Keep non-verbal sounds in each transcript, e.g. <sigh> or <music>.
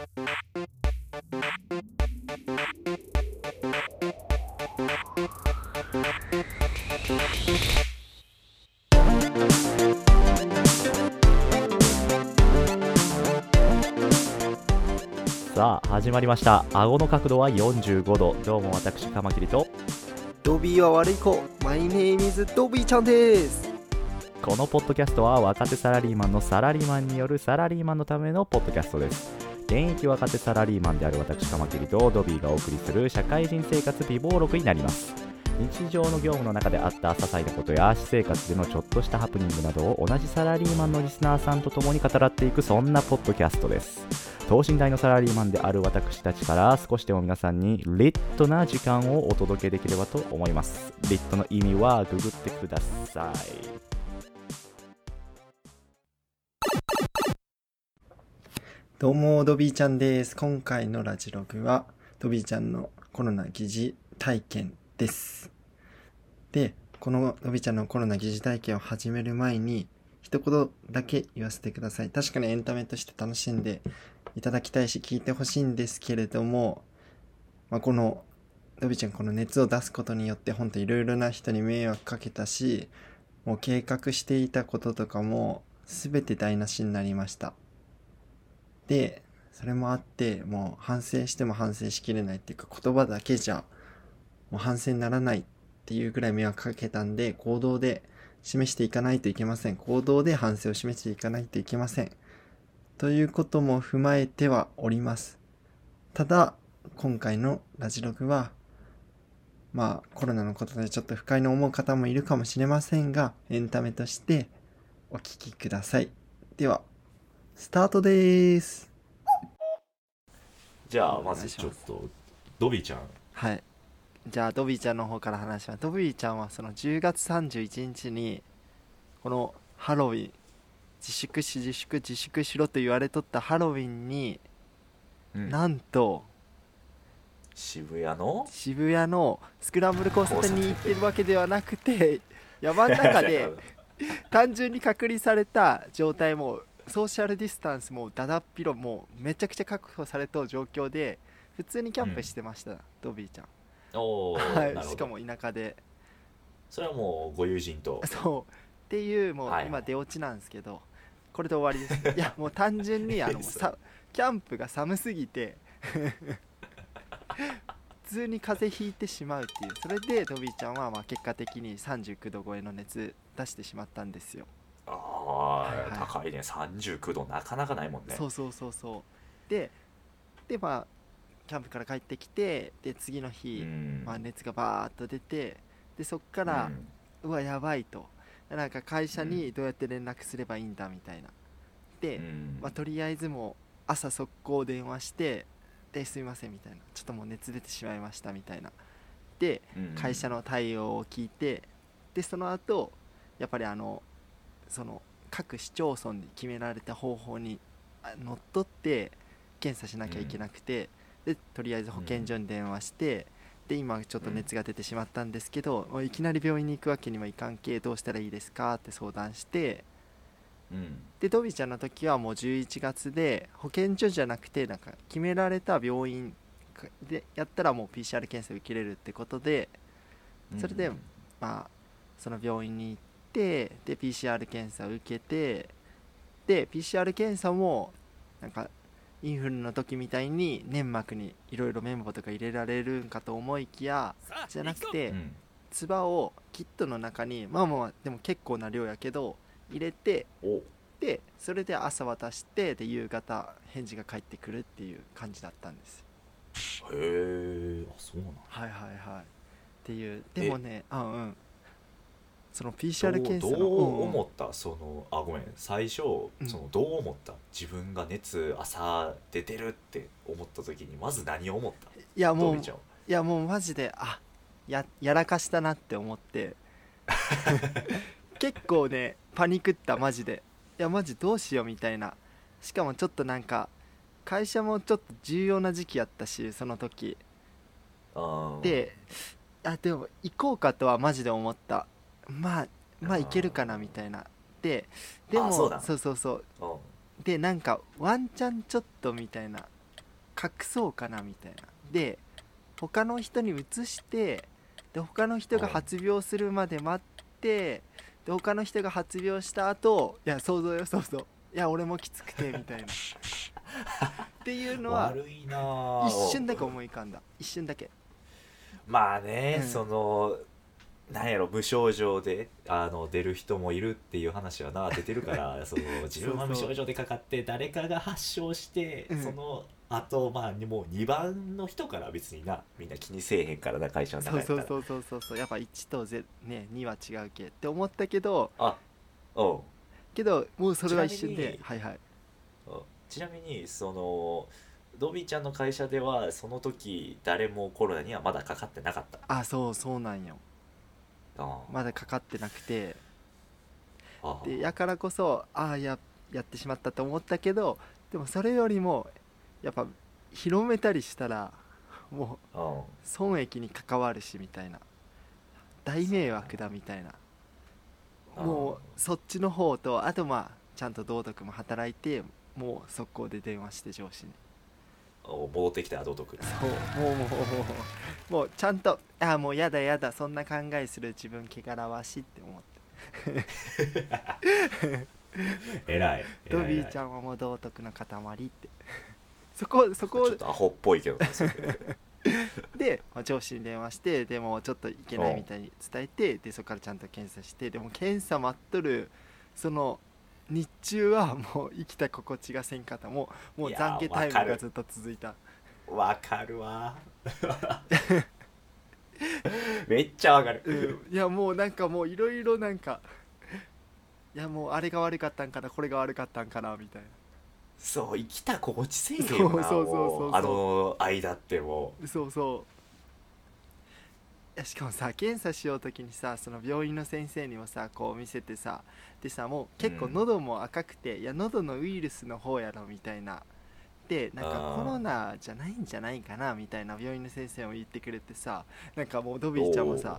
さあ始まりました。顎の角度は45度。どうも私カマキリと。ドビーは悪い子。マイネームズドビーちゃんです。このポッドキャストは若手サラリーマンのサラリーマンによるサラリーマンのためのポッドキャストです現役若手サラリーマンである私カマキリとドビーがお送りする社会人生活美貌録になります。日常の業務の中であった些細なことや私生活でのちょっとしたハプニングなどを同じサラリーマンのリスナーさんと共に語らっていくそんなポッドキャストです。等身大のサラリーマンである私たちから少しでも皆さんにリットな時間をお届けできればと思います。リットの意味はググってください。どうもドビーちゃんです。今回のラジログはドビーちゃんのコロナ疑似体験です。でこのドビーちゃんのコロナ疑似体験を始める前に一言だけ言わせてください。確かにエンタメとして楽しんでいただきたいし聞いてほしいんですけれども、まあ、このドビーちゃんこの熱を出すことによって本当いろいろな人に迷惑かけたしもう計画していたこととかも全て台無しになりました。でそれもあってもう反省しても反省しきれないっていうか言葉だけじゃもう反省にならないっていうぐらい迷惑かけたんで行動で示していかないといけません。行動で反省を示していかないといけません。ということも踏まえてはおります。ただ今回のラジログはまあコロナのことでちょっと不快に思う方もいるかもしれませんがエンタメとしてお聞きください。ではスタートです。じゃあまずちょっとドビーちゃん。はい。じゃあドビーちゃんの方から話します。ドビーちゃんはその10月31日にこのハロウィン自粛し自粛自粛しろと言われとったハロウィンに、うん。なんと渋谷の？渋谷のスクランブル交差点に行ってるわけではなくて山の中で単純に隔離された状態もソーシャルディスタンスもだだっ広もうめちゃくちゃ確保された状況で普通にキャンプしてました、ドビーちゃん。お <laughs> しかも田舎で。それはもうご友人と。<laughs> そう。っていうもうはい今出落ちなんですけどこれで終わりです。<laughs> いやもう単純にあのさキャンプが寒すぎて普通に風邪ひいてしまうっていう。それでドビーちゃんはまあ結果的に39度超えの熱出してしまったんですよああ、はいはい。高いね。39度なかなかないもんね。そうそうそうそう。ででまあキャンプから帰ってきてで次の日、ん。まあ、熱がバーッと出てでそっから、うん。うわやばいと。なんか会社にどうやって連絡すればいいんだみたいな。で、うん。まあ、とりあえずもう朝速攻電話してですいませんみたいな。ちょっともう熱出てしまいましたみたいな。でうん。会社の対応を聞いてでその後やっぱりあのその各市町村で決められた方法にあのっとって検査しなきゃいけなくて、でとりあえず保健所に電話して、で今ちょっと熱が出てしまったんですけど、もういきなり病院に行くわけにもいかんけどうしたらいいですかって相談してうん。でドビーちゃんの時はもう11月で保健所じゃなくてなんか決められた病院でやったらもう PCR 検査受けれるってことでそれでうん。まあその病院に行ってで PCR 検査を受けてで PCR 検査もなんかインフルの時みたいに粘膜にいろいろ綿棒とか入れられるんかと思いきやじゃなくてうん。唾をキットの中にまあまあまあでも結構な量やけど入れてお。でそれで朝渡してで夕方返事が返ってくるっていう感じだったんです。へえあそうなんはいはいはい。っていうでもねあうんその PCR 検査の。どうどううんうん。思ったそのあごめん。最初うん。そのどう思った？自分が熱朝出てるって思った時にまず何を思った？いやもういやもうマジであややらかしたなって思って。<laughs> 結構ねパニクったマジで。いやマジどうしようみたいな。しかもちょっとなんか会社もちょっと重要な時期やったしその時。であでも行こうかとはマジで思ったまあまあいけるかなみたいな。ででもあそうだ。そうそうそう。うん。でなんかワンチャンちょっとみたいな隠そうかなみたいな。で他の人に移してで他の人が発病するまで待ってで他の人が発病した後いや想像よ想像。いや俺もきつくてみたいな。<laughs> っていうのは悪いなあ一瞬だけ思い浮かんだ。一瞬だけ。まあね、うん。そのなんやろ無症状であの出る人もいるっていう話はな出てるから <laughs> その自分は無症状でかかって誰かが発症してうん。そのあとまあもう2番の人から別になみんな気にせえへんからな会社の中そうやったら。そうそうそうそうそうやっぱ1と0、ね、2は違うけって思ったけどあおう。けどもうそれは一瞬ではいはい。う。んちなみにそのドビーちゃんの会社ではその時誰もコロナにはまだかかってなかった？あそうそうなんよ。あまだかかってなくて。あでやからこそああややってしまったと思ったけどでもそれよりもやっぱ広めたりしたらもううん損益に関わるしみたいな。大迷惑だみたいな。もうそっちの方とあとまあちゃんと道徳も働いてもう速攻で電話して上司に。お戻ってきたら道徳そう。もうもうもうもうちゃんとああもうやだやだそんな考えする自分汚らわしいって思って偉いドビーちゃんはもう道徳の塊ってそこそこちょっとアホっぽいけどで、まあ、上司に電話してでもちょっといけないみたいに伝えてでそこからちゃんと検査してでも検査待っとるその日中はもう生きた心地がせんかった。もうもう懺悔タイムがずっと続いた。わかるわ。<laughs> めっちゃわかる、うん。いやもうなんかもういろいろなんかいやもうあれが悪かったんかなこれが悪かったんかなみたいな。そう生きた心地せんそうよなそうそうそう。もうあの間ってもそうそう。いやしかもさ検査しようときにさその病院の先生にもさこう見せてさでさもう結構うん。喉も赤くて、いや喉のウイルスの方やろみたいな。でなんかコロナじゃないんじゃないかなみたいな病院の先生も言ってくれてさなんかもうドビーちゃんもさ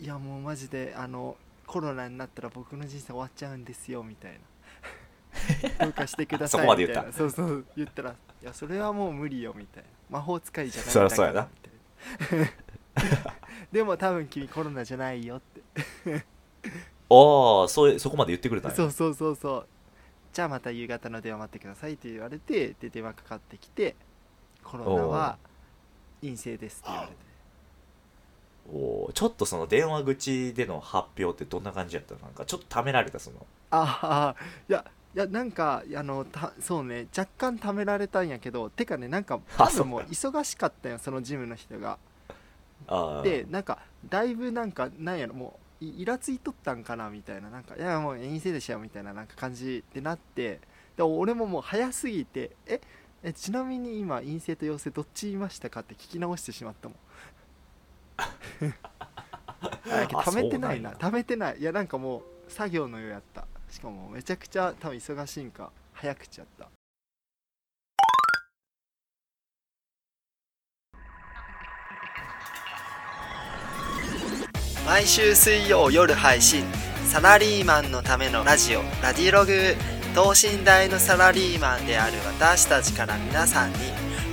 いやもうマジであのコロナになったら僕の人生終わっちゃうんですよみたいな。<laughs> どうかしてくださいみたいな。そうそう言ったらいやそれはもう無理よみたいな。魔法使いじゃないんだゃそうやな。みたいな <laughs> でも多分君コロナじゃないよって。ああそそこまで言ってくれたんや。そうそうそうそう。じゃあまた夕方の電話待ってくださいって言われてで電話かかってきてコロナは陰性ですって言われて。おーちょっとその電話口での発表ってどんな感じやったの？なんかちょっとためられたその。ああいやいやなんかあのたそうね若干ためられたんやけどてかねなんか多分もう忙しかったよそのジムの人がでなんかだいぶなんかなんやろもういイラついとったんかなみたいななんかいやもう陰性でしょみたいななんか感じでなってで俺ももう早すぎてええちなみに今陰性と陽性どっち言いましたかって聞き直してしまったもん。<laughs> 貯めてないな。な貯めてない。いやなんかもう作業のようやった。しかもめちゃくちゃ多分忙しいんか早口やった毎週水曜夜配信サラリーマンのためのラジオラディログ等身大のサラリーマンである私たちから皆さんに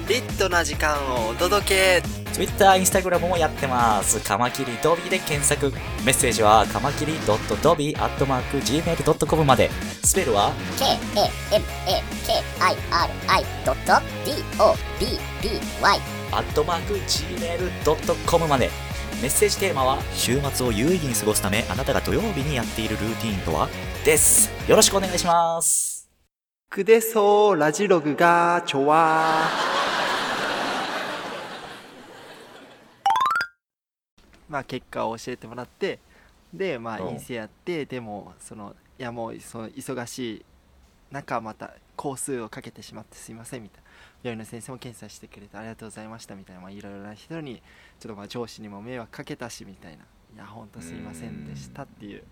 リットな時間をお届け Twitter、Instagram もやってます。カマキリドビーで検索。メッセージはカマキリ .dobi.gmail.com まで。スペルは K-A-M-A-K-I-R-I.D-O-B-B-Y アットマーク Gmail.com まで。メッセージテーマは週末を有意義に過ごすためあなたが土曜日にやっているルーティーンとは？です。よろしくお願いします。くでそうラジログがちょわまあ結果を教えてもらってでまあうん陰性やってでもそのいやもうその忙しい中また工数をかけてしまってすいませんみたいな。病院の先生も検査してくれてありがとうございましたみたいなまあいろいろな人にちょっとまあ上司にも迷惑かけたしみたいな。いやほんとすいませんでしたっていう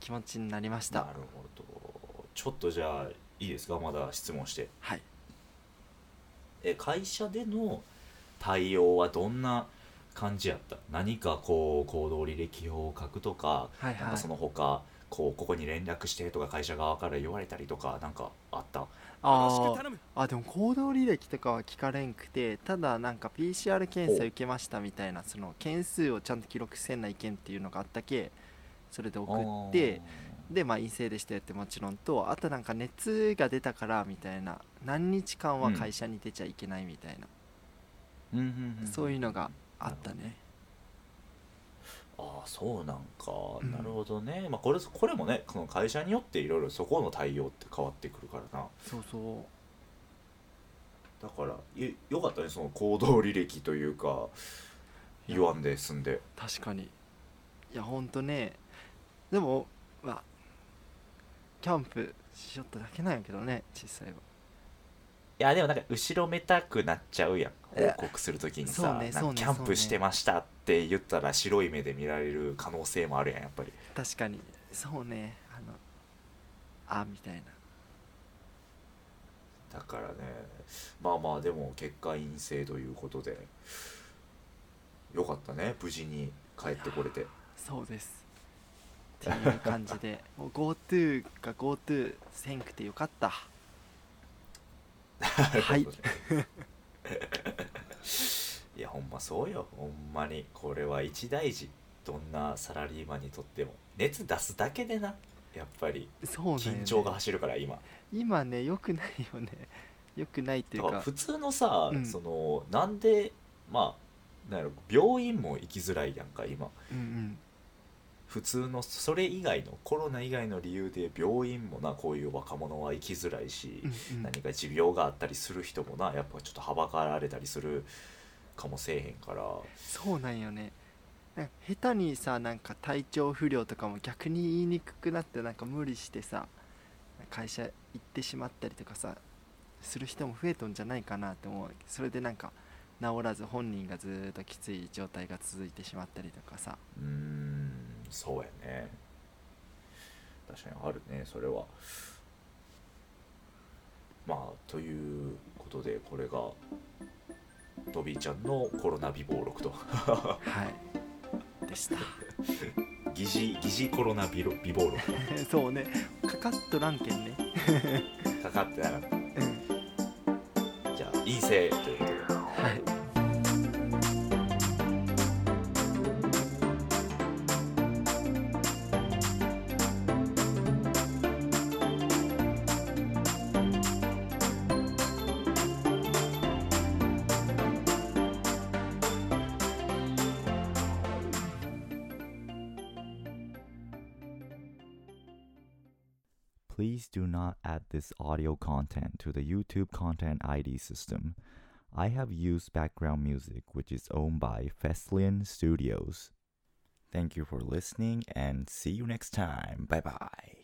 気持ちになりました。なるほど。ちょっとじゃあいいですか？まだ質問して。はい。え会社での対応はどんな感じやった？何かこう行動履歴表を書くとか、はいはい。なんかその他こうここに連絡してとか会社側から言われたりとかなんかあった？あー。あでも行動履歴とかは聞かれんくてただなんか PCR 検査受けましたみたいなその件数をちゃんと記録せんないけんっていうのがあったけそれで送ってでまあ陰性でしたよってもちろんとあとなんか熱が出たからみたいな何日間は会社に出ちゃいけないみたいな、うんうんうん。そういうのがあったねああそうなんか、うん。なるほどね、まあ、これこれもねこの会社によっていろいろそこの対応って変わってくるからな。そうそう。だからよよかったねその行動履歴というか言わんで済んで。確かに。いやほんとね。でもまあキャンプしよっただけなんやけどね実際は。いやでもなんか後ろめたくなっちゃうやん。いや。報告するときにそうさ、なんかねそうね。キャンプしてましたって言ったら白い目で見られる可能性もあるやんやっぱり。確かに。そうね。あのあみたいな。だからねまあまあでも結果陰性ということでよかったね無事に帰ってこれて。そうです。っていう感じで。<laughs> もう GoTo が GoTo せんくてよかった。はい <laughs> いやほんまそうよ。ほんまに。これは一大事。どんなサラリーマンにとっても。熱出すだけでな。やっぱり。緊張が走るから今。今ねよくないよね。よくないっていうか。普通のさ、うん。そのなんでまあなんやろ病院も行きづらいやんか今。うんうん。普通のそれ以外のコロナ以外の理由で病院もなこういう若者は行きづらいし、うんうん。何か持病があったりする人もなやっぱちょっとはばかられたりするかもせえへんから。そうなんよね。なんか下手にさなんか体調不良とかも逆に言いにくくなってなんか無理してさ会社行ってしまったりとかさする人も増えとんじゃないかなって思うそれでなんか治らず本人がずーっときつい状態が続いてしまったりとかさ。うーんそうやね。確かにあるねそれは。まあということでこれがトビーちゃんのコロナ美貌録と。はい。でした。疑似疑似コロナ美ろ美貌録 <laughs> そうね。かかっとらんけんね。<laughs> かかってなかった。うん。じゃあ陰性ということで。はい「Please do not add this audio content to the YouTube Content ID system. I have used background music which is owned by Feslian Studios. Thank you for listening and see you next time. Bye bye.